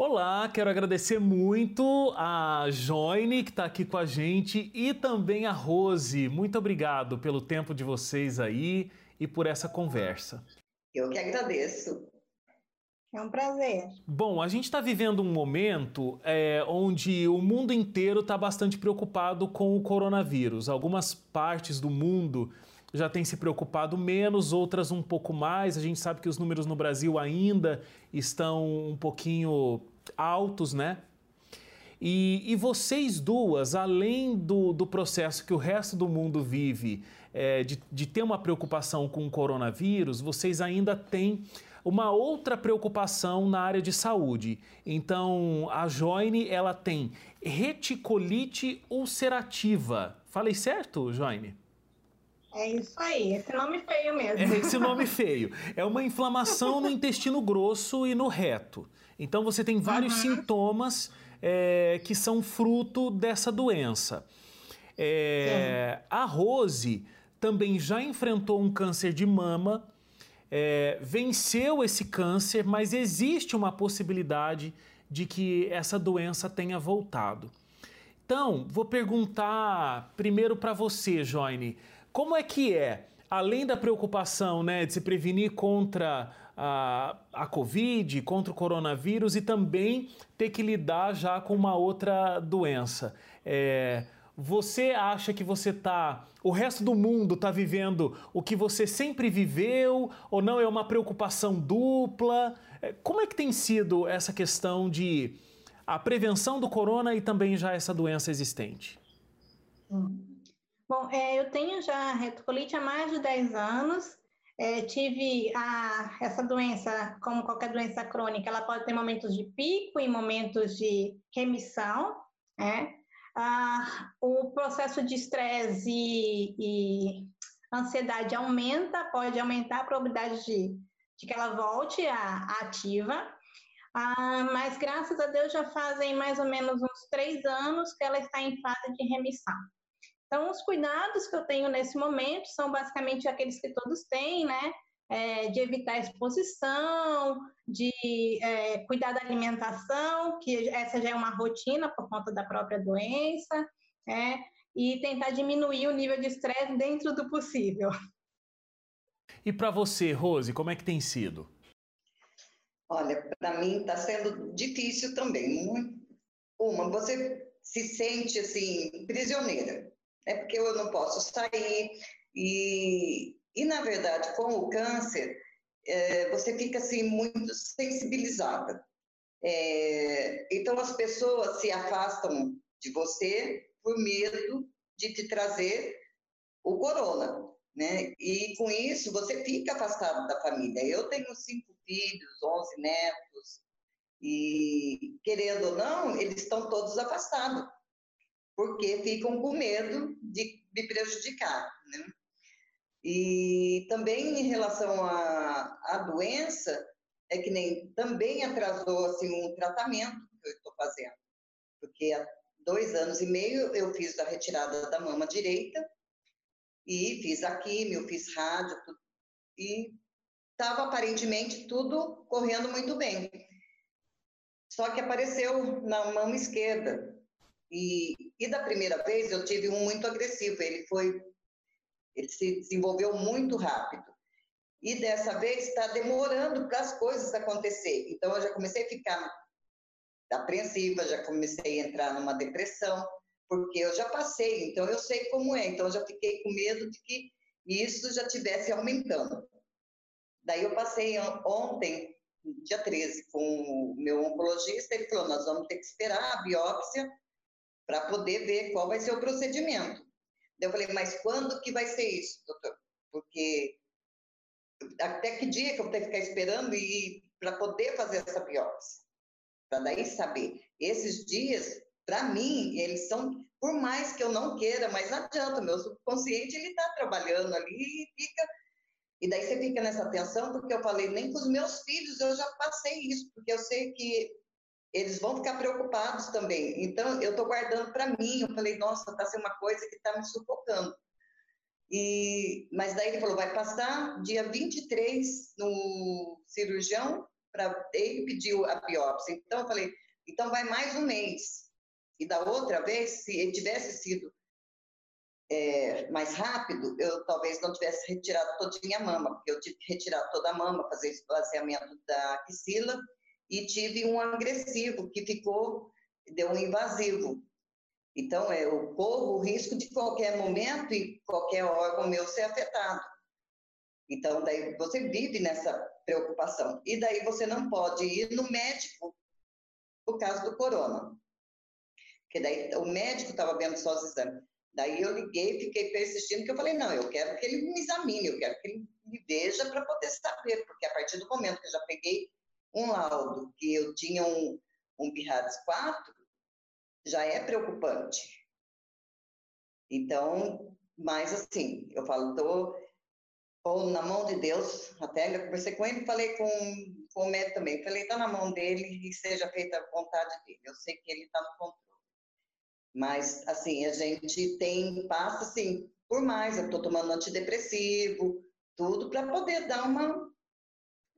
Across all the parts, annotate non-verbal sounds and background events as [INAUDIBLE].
Olá, quero agradecer muito a Joine, que está aqui com a gente, e também a Rose. Muito obrigado pelo tempo de vocês aí e por essa conversa. Eu que agradeço. É um prazer. Bom, a gente está vivendo um momento é, onde o mundo inteiro está bastante preocupado com o coronavírus. Algumas partes do mundo já têm se preocupado menos, outras um pouco mais. A gente sabe que os números no Brasil ainda estão um pouquinho altos, né? E, e vocês duas, além do, do processo que o resto do mundo vive, é, de, de ter uma preocupação com o coronavírus, vocês ainda têm uma outra preocupação na área de saúde. Então, a Joine, ela tem reticolite ulcerativa. Falei certo, Joine? É isso aí, esse nome feio mesmo. É esse nome feio. É uma inflamação no intestino grosso e no reto. Então você tem vários uhum. sintomas é, que são fruto dessa doença. É, a Rose também já enfrentou um câncer de mama, é, venceu esse câncer, mas existe uma possibilidade de que essa doença tenha voltado. Então, vou perguntar primeiro para você, Joine, como é que é, além da preocupação né, de se prevenir contra a, a Covid, contra o coronavírus e também ter que lidar já com uma outra doença. É, você acha que você está, o resto do mundo está vivendo o que você sempre viveu ou não é uma preocupação dupla? É, como é que tem sido essa questão de a prevenção do corona e também já essa doença existente? Hum. Bom, é, eu tenho já retocolite há mais de 10 anos é, tive a, essa doença, como qualquer doença crônica, ela pode ter momentos de pico e momentos de remissão, né? Ah, o processo de estresse e, ansiedade aumenta, pode aumentar a probabilidade de, de que ela volte à, ativa, ah, mas graças a Deus já fazem mais ou menos uns três anos que ela está em fase de remissão. Então, os cuidados que eu tenho nesse momento são basicamente aqueles que todos têm, né? É, de evitar exposição, de é, cuidar da alimentação, que essa já é uma rotina por conta da própria doença, é, e tentar diminuir o nível de estresse dentro do possível. E para você, Rose, como é que tem sido? Olha, para mim está sendo difícil também. Uma, você se sente assim prisioneira é porque eu não posso sair. E, e na verdade, com o câncer, é, você fica assim muito sensibilizada. É, então as pessoas se afastam de você por medo de te trazer o corona, né? E com isso você fica afastado da família. Eu tenho cinco filhos, onze netos e querendo ou não, eles estão todos afastados porque ficam com medo de me prejudicar. Né? E também em relação à, à doença, é que nem também atrasou assim, um tratamento que eu estou fazendo, porque há dois anos e meio eu fiz a retirada da mama direita e fiz a químio, fiz rádio, tudo, e estava aparentemente tudo correndo muito bem. Só que apareceu na mama esquerda e, e da primeira vez eu tive um muito agressivo, ele foi, ele se desenvolveu muito rápido. E dessa vez está demorando para as coisas acontecer. Então eu já comecei a ficar apreensiva, já comecei a entrar numa depressão, porque eu já passei, então eu sei como é. Então eu já fiquei com medo de que isso já tivesse aumentando. Daí eu passei ontem, dia 13, com o meu oncologista, ele falou: nós vamos ter que esperar a biópsia para poder ver qual vai ser o procedimento. Eu falei, mas quando que vai ser isso, doutor? Porque até que dia que eu vou ter que ficar esperando e para poder fazer essa biópsia? Para daí saber. Esses dias, para mim, eles são, por mais que eu não queira, mas não adianta, meu subconsciente ele está trabalhando ali e fica. E daí você fica nessa tensão, porque eu falei, nem com os meus filhos eu já passei isso, porque eu sei que eles vão ficar preocupados também. Então, eu estou guardando para mim. Eu falei, nossa, está sendo uma coisa que está me sufocando. E, mas daí ele falou, vai passar dia 23 no cirurgião para ele pediu a biópsia. Então, eu falei, então vai mais um mês. E da outra vez, se ele tivesse sido é, mais rápido, eu talvez não tivesse retirado todinha a mama, porque eu tive que retirar toda a mama, fazer esvaziamento da axila, e tive um agressivo que ficou, deu um invasivo. Então, é, eu corro o risco de qualquer momento e qualquer órgão meu ser afetado. Então, daí você vive nessa preocupação. E daí você não pode ir no médico por causa do corona. Porque daí o médico estava vendo só os exames. Daí eu liguei, fiquei persistindo, que eu falei, não, eu quero que ele me examine, eu quero que ele me veja para poder saber, porque a partir do momento que eu já peguei um laudo que eu tinha um, um BIRADS 4, já é preocupante. Então, mas assim, eu falo, estou na mão de Deus, até eu conversei com ele, falei com, com o médico também, falei, está na mão dele e seja feita a vontade dele, eu sei que ele está no controle. Mas, assim, a gente tem, passa, assim, por mais, eu estou tomando antidepressivo, tudo para poder dar uma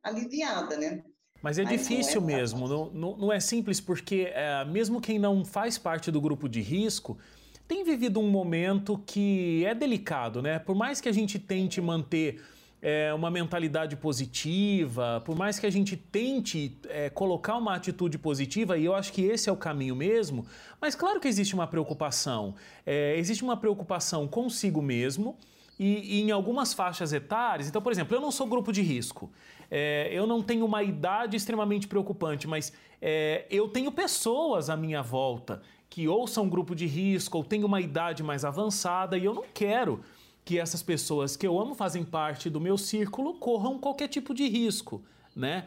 aliviada, né? Mas é Mas difícil não é mesmo, não, não, não, é simples, porque é, mesmo quem não faz parte do grupo de risco tem vivido um momento que é delicado, né? Por mais que a gente tente manter é, uma mentalidade positiva, por mais que a gente tente é, colocar uma atitude positiva, e eu acho que esse é o caminho mesmo, mas claro que existe uma preocupação. É, existe uma preocupação consigo mesmo e, e, em algumas faixas etárias. Então, por exemplo, eu não sou grupo de risco. É, eu não tenho uma idade extremamente preocupante, mas é, eu tenho pessoas à minha volta que ou são grupo de risco ou têm uma idade mais avançada e eu não quero que essas pessoas que eu amo fazem parte do meu círculo corram qualquer tipo de risco, né?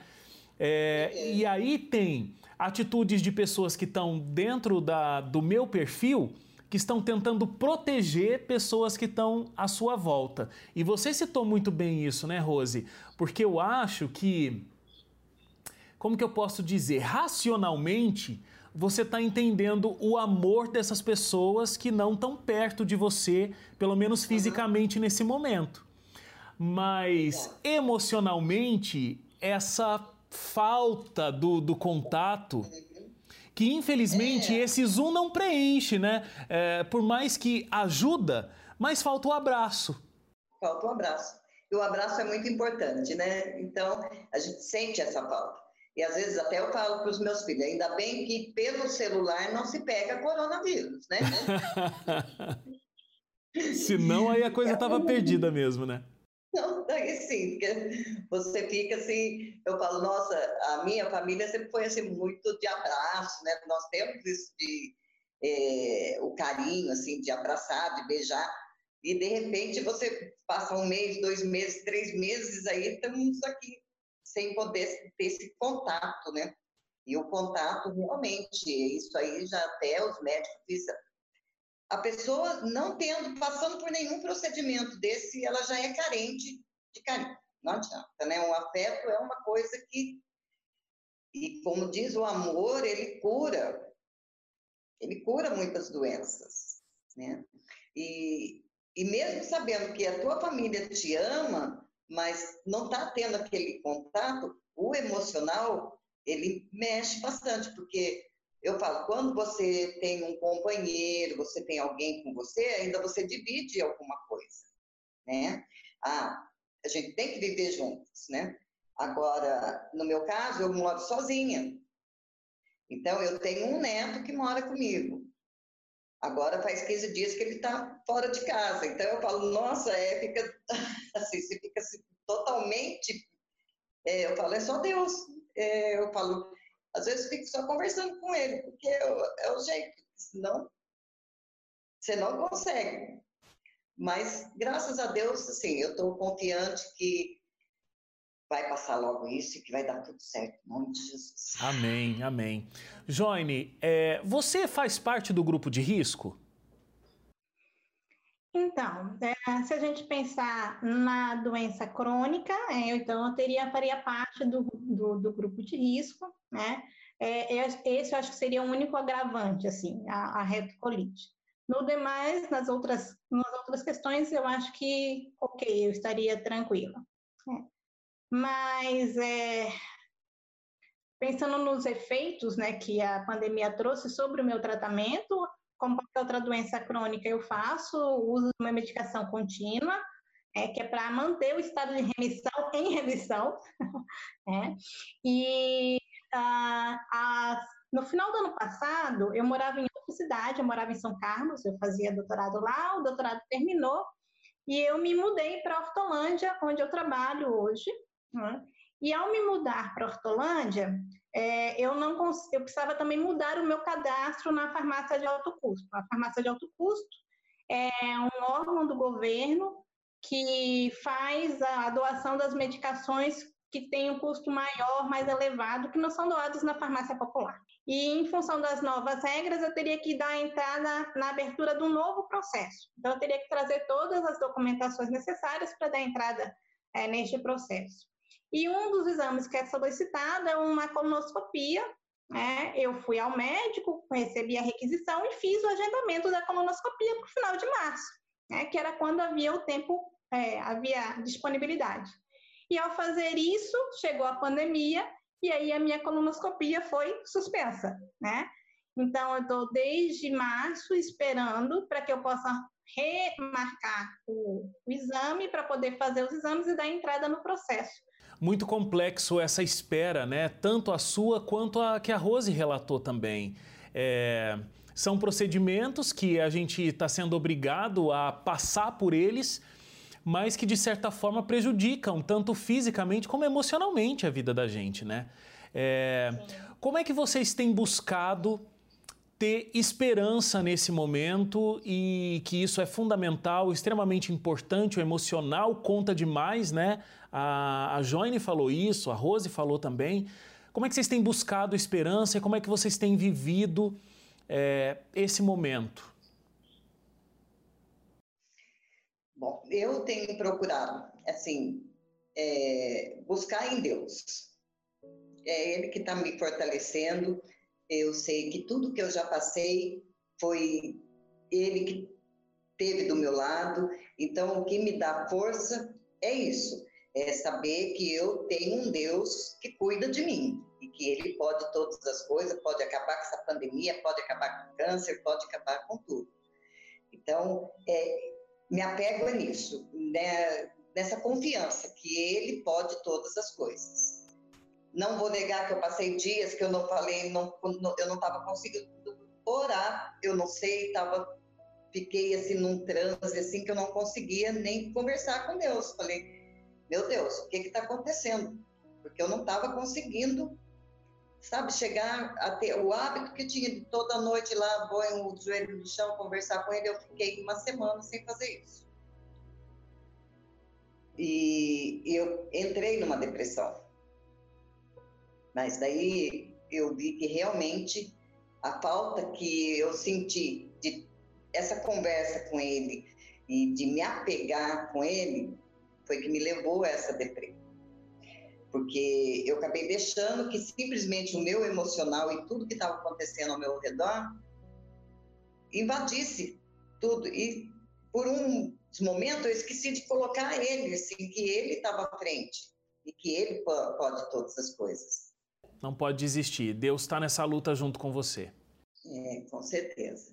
É, e aí tem atitudes de pessoas que estão dentro da, do meu perfil que estão tentando proteger pessoas que estão à sua volta. E você citou muito bem isso, né, Rose? Porque eu acho que, como que eu posso dizer, racionalmente, você está entendendo o amor dessas pessoas que não estão perto de você, pelo menos fisicamente nesse momento. Mas emocionalmente, essa falta do, do contato que infelizmente é. esse Zoom não preenche, né? É, por mais que ajuda, mas falta o abraço. Falta o abraço. E o abraço é muito importante, né? Então, a gente sente essa falta. E às vezes até eu falo para os meus filhos, ainda bem que pelo celular não se pega coronavírus, né? [LAUGHS] Senão aí a coisa estava perdida mesmo, né? Não, daí sim, porque você fica assim, eu falo, nossa, a minha família sempre foi assim, muito de abraço, né? Nós temos isso de é, o carinho, assim, de abraçar, de beijar, e de repente você passa um mês, dois meses, três meses, aí estamos aqui sem poder ter esse contato, né? E o contato realmente, isso aí já até os médicos dizem, a pessoa não tendo, passando por nenhum procedimento desse, ela já é carente de carinho. Não adianta, né? Um afeto é uma coisa que, e como diz o amor, ele cura, ele cura muitas doenças, né? E, e mesmo sabendo que a tua família te ama, mas não está tendo aquele contato, o emocional, ele mexe bastante, porque eu falo, quando você tem um companheiro, você tem alguém com você, ainda você divide alguma coisa, né? Ah, a gente tem que viver juntos, né? Agora, no meu caso, eu moro sozinha. Então, eu tenho um neto que mora comigo. Agora faz 15 dias que ele está fora de casa. Então, eu falo, nossa, é, fica [LAUGHS] assim, você fica assim, totalmente. É, eu falo, é só Deus. É, eu falo, às vezes fico só conversando com ele, porque é o, é jeito, senão você não consegue. Mas, graças a Deus, assim, eu estou confiante que vai passar logo isso e que vai dar tudo certo, em nome de Jesus. Amém, amém. Joine, é, você faz parte do grupo de risco? Então, é, se a gente pensar na doença crônica, é, então eu teria, faria parte do, do, do grupo de risco, né? É, esse eu acho que seria o único agravante, assim, a, a retocolite. No demais, nas outras, nas outras questões, eu acho que, ok, eu estaria tranquila. Né? Mas, é, pensando nos efeitos né, que a pandemia trouxe sobre o meu tratamento, como qualquer outra doença crônica, eu faço uso de uma medicação contínua, é, que é para manter o estado de remissão [LAUGHS] em remissão. [LAUGHS] é. E ah, no final do ano passado, eu morava em outra cidade, eu morava em São Carlos, eu fazia doutorado lá, o doutorado terminou, e eu me mudei para Hortolândia, onde eu trabalho hoje. Né? E ao me mudar para Hortolândia, é, eu não eu precisava também mudar o meu cadastro na farmácia de alto custo. A farmácia de alto custo é um órgão do governo que faz a doação das medicações que têm um custo maior, mais elevado, que não são doados na farmácia popular. E em função das novas regras, eu teria que dar entrada na abertura de um novo processo. Então, eu teria que trazer todas as documentações necessárias para dar entrada é, neste processo. E um dos exames que é solicitado é uma colonoscopia. Né? Eu fui ao médico, recebi a requisição e fiz o agendamento da colonoscopia para o final de março, né? que era quando havia o tempo, é, havia disponibilidade. E ao fazer isso, chegou a pandemia e aí a minha colonoscopia foi suspensa, né? Então, eu estou desde março esperando para que eu possa remarcar o, o exame para poder fazer os exames e dar entrada no processo muito complexo essa espera, né? Tanto a sua quanto a que a Rose relatou também. É, são procedimentos que a gente está sendo obrigado a passar por eles, mas que de certa forma prejudicam tanto fisicamente como emocionalmente a vida da gente, né? É, como é que vocês têm buscado ter esperança nesse momento e que isso é fundamental, extremamente importante, o emocional conta demais, né? A, a Joine falou isso, a Rose falou também. Como é que vocês têm buscado esperança e como é que vocês têm vivido é, esse momento? Bom, eu tenho procurado, assim, é, buscar em Deus. É Ele que está me fortalecendo. Eu sei que tudo que eu já passei foi Ele que teve do meu lado. Então, o que me dá força é isso é saber que eu tenho um Deus que cuida de mim e que Ele pode todas as coisas, pode acabar com essa pandemia, pode acabar com o câncer, pode acabar com tudo. Então, é, me apego nisso, né, nessa confiança que Ele pode todas as coisas. Não vou negar que eu passei dias que eu não falei, não, eu não estava conseguindo orar, eu não sei, tava, fiquei assim num transe assim que eu não conseguia nem conversar com Deus. Falei, meu Deus, o que está acontecendo? Porque eu não estava conseguindo, sabe, chegar a ter o hábito que tinha de toda noite lá, põe o joelho no chão, conversar com ele. Eu fiquei uma semana sem fazer isso. E eu entrei numa depressão. Mas daí eu vi que realmente a falta que eu senti de essa conversa com ele e de me apegar com ele foi que me levou a essa depressão. Porque eu acabei deixando que simplesmente o meu emocional e tudo que estava acontecendo ao meu redor invadisse tudo. E por um momento eu esqueci de colocar ele, assim, que ele estava à frente e que ele pode todas as coisas. Não pode desistir. Deus está nessa luta junto com você. É, com certeza.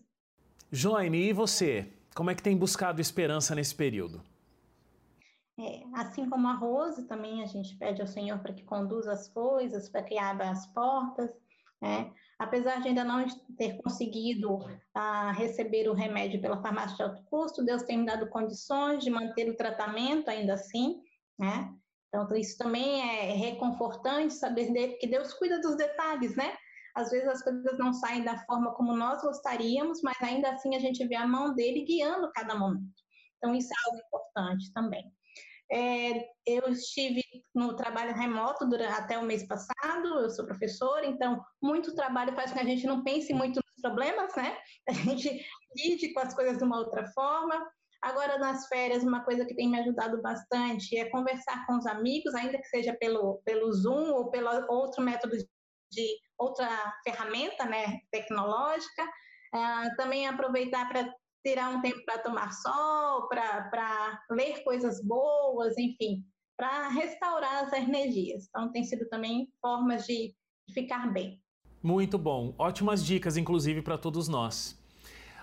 Joine, e você? Como é que tem buscado esperança nesse período? Assim como a Rose, também a gente pede ao Senhor para que conduza as coisas, para que abra as portas. Né? Apesar de ainda não ter conseguido ah, receber o remédio pela farmácia de alto custo, Deus tem me dado condições de manter o tratamento ainda assim. Né? Então, isso também é reconfortante saber que Deus cuida dos detalhes, né? Às vezes as coisas não saem da forma como nós gostaríamos, mas ainda assim a gente vê a mão dele guiando cada momento. Então, isso é algo importante também. É, eu estive no trabalho remoto durante, até o mês passado, eu sou professora, então muito trabalho faz com que a gente não pense muito nos problemas, né? [LAUGHS] A gente lide com as coisas de uma outra forma. Agora, nas férias, uma coisa que tem me ajudado bastante é conversar com os amigos, ainda que seja pelo, pelo Zoom ou pelo outro método de outra ferramenta né, tecnológica. Uh, também aproveitar para tirar um tempo para tomar sol, para ler coisas boas, enfim, para restaurar as energias. Então, tem sido também formas de, ficar bem. Muito bom. Ótimas dicas, inclusive, para todos nós.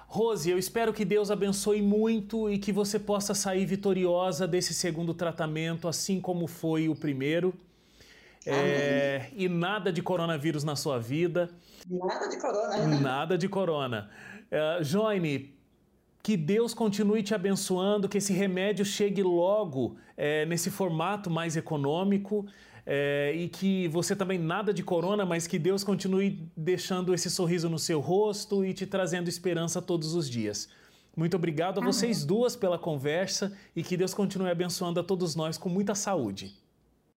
Rose, eu espero que Deus abençoe muito e que você possa sair vitoriosa desse segundo tratamento, assim como foi o primeiro. É, e nada de coronavírus na sua vida. Nada de corona. Nada de corona. Uh, Joine, que Deus continue te abençoando, que esse remédio chegue logo é, nesse formato mais econômico é, e que você também nada de corona, mas que Deus continue deixando esse sorriso no seu rosto e te trazendo esperança todos os dias. Muito obrigado a vocês duas pela conversa e que Deus continue abençoando a todos nós com muita saúde.